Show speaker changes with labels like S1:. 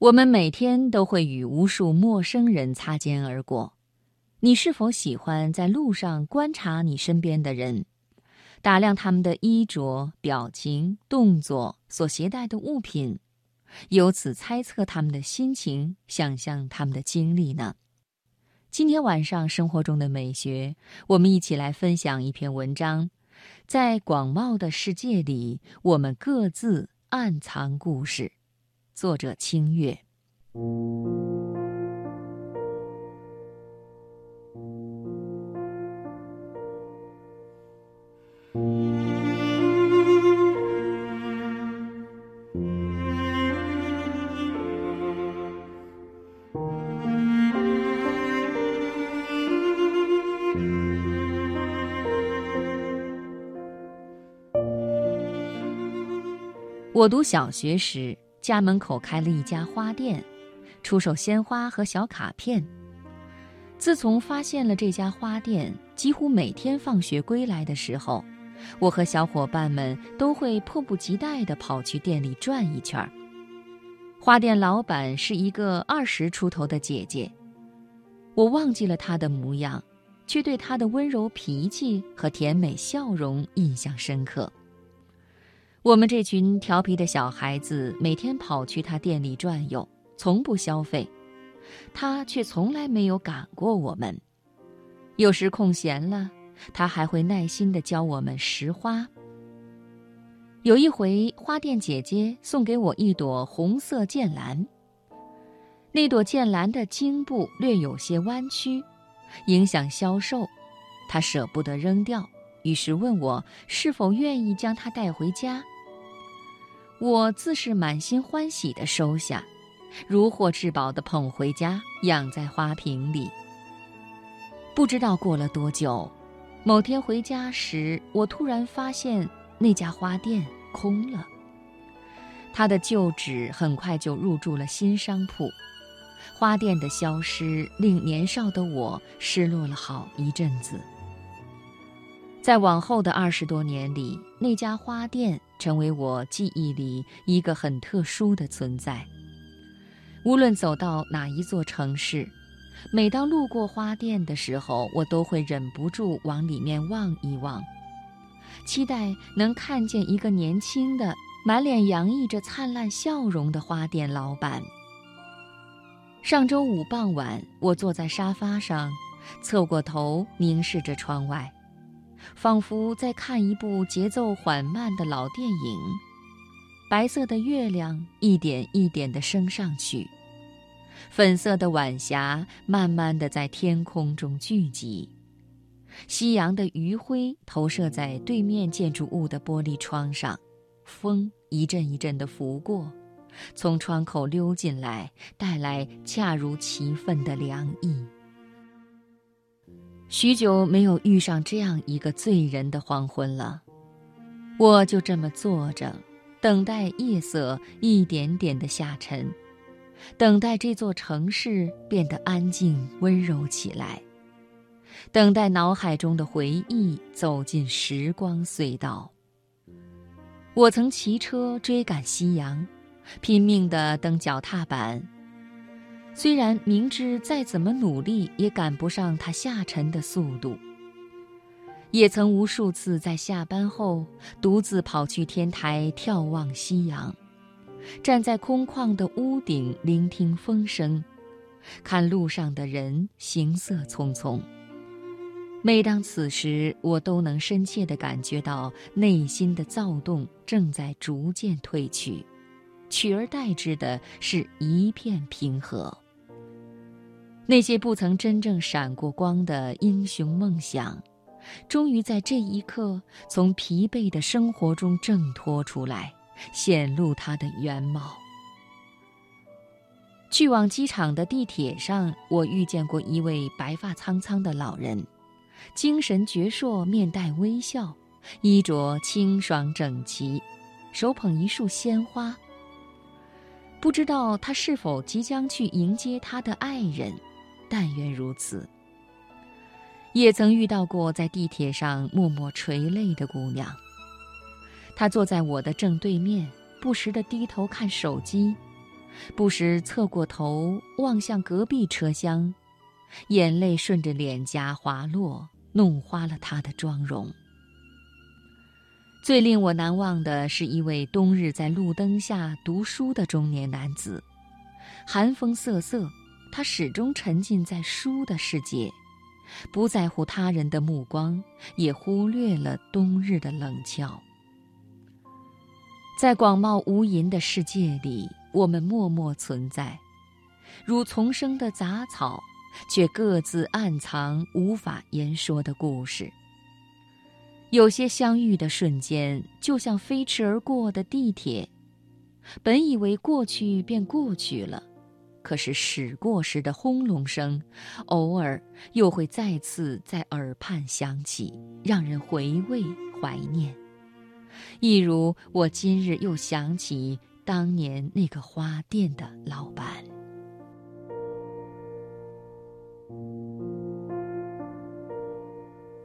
S1: 我们每天都会与无数陌生人擦肩而过，你是否喜欢在路上观察你身边的人，打量他们的衣着、表情、动作、所携带的物品，由此猜测他们的心情，想象他们的经历呢？今天晚上生活中的美学，我们一起来分享一篇文章，在广袤的世界里，我们各自暗藏故事。作者：清月。我读小学时。家门口开了一家花店，出售鲜花和小卡片。自从发现了这家花店，几乎每天放学归来的时候，我和小伙伴们都会迫不及待地跑去店里转一圈。花店老板是一个二十出头的姐姐，我忘记了她的模样，却对她的温柔脾气和甜美笑容印象深刻。我们这群调皮的小孩子每天跑去他店里转悠，从不消费，他却从来没有赶过我们。有时空闲了，他还会耐心地教我们拾花。有一回，花店姐姐送给我一朵红色剑兰，那朵剑兰的茎部略有些弯曲，影响销售，她舍不得扔掉，于是问我是否愿意将它带回家。我自是满心欢喜地收下，如获至宝地捧回家，养在花瓶里。不知道过了多久，某天回家时，我突然发现那家花店空了。他的旧址很快就入住了新商铺，花店的消失令年少的我失落了好一阵子。在往后的二十多年里，那家花店。成为我记忆里一个很特殊的存在。无论走到哪一座城市，每当路过花店的时候，我都会忍不住往里面望一望，期待能看见一个年轻的、满脸洋溢着灿烂笑容的花店老板。上周五傍晚，我坐在沙发上，侧过头凝视着窗外。仿佛在看一部节奏缓慢的老电影，白色的月亮一点一点地升上去，粉色的晚霞慢慢地在天空中聚集，夕阳的余晖投射在对面建筑物的玻璃窗上，风一阵一阵地拂过，从窗口溜进来，带来恰如其分的凉意。许久没有遇上这样一个醉人的黄昏了，我就这么坐着，等待夜色一点点的下沉，等待这座城市变得安静温柔起来，等待脑海中的回忆走进时光隧道。我曾骑车追赶夕阳，拼命地蹬脚踏板。虽然明知再怎么努力也赶不上它下沉的速度，也曾无数次在下班后独自跑去天台眺望夕阳，站在空旷的屋顶聆听风声，看路上的人行色匆匆。每当此时，我都能深切地感觉到内心的躁动正在逐渐褪去。取而代之的是一片平和。那些不曾真正闪过光的英雄梦想，终于在这一刻从疲惫的生活中挣脱出来，显露它的原貌。去往机场的地铁上，我遇见过一位白发苍苍的老人，精神矍铄，面带微笑，衣着清爽整齐，手捧一束鲜花。不知道他是否即将去迎接他的爱人，但愿如此。也曾遇到过在地铁上默默垂泪的姑娘。她坐在我的正对面，不时地低头看手机，不时侧过头望向隔壁车厢，眼泪顺着脸颊滑落，弄花了她的妆容。最令我难忘的是一位冬日在路灯下读书的中年男子，寒风瑟瑟，他始终沉浸在书的世界，不在乎他人的目光，也忽略了冬日的冷峭。在广袤无垠的世界里，我们默默存在，如丛生的杂草，却各自暗藏无法言说的故事。有些相遇的瞬间，就像飞驰而过的地铁，本以为过去便过去了，可是驶过时的轰隆声，偶尔又会再次在耳畔响起，让人回味怀念。一如我今日又想起当年那个花店的老板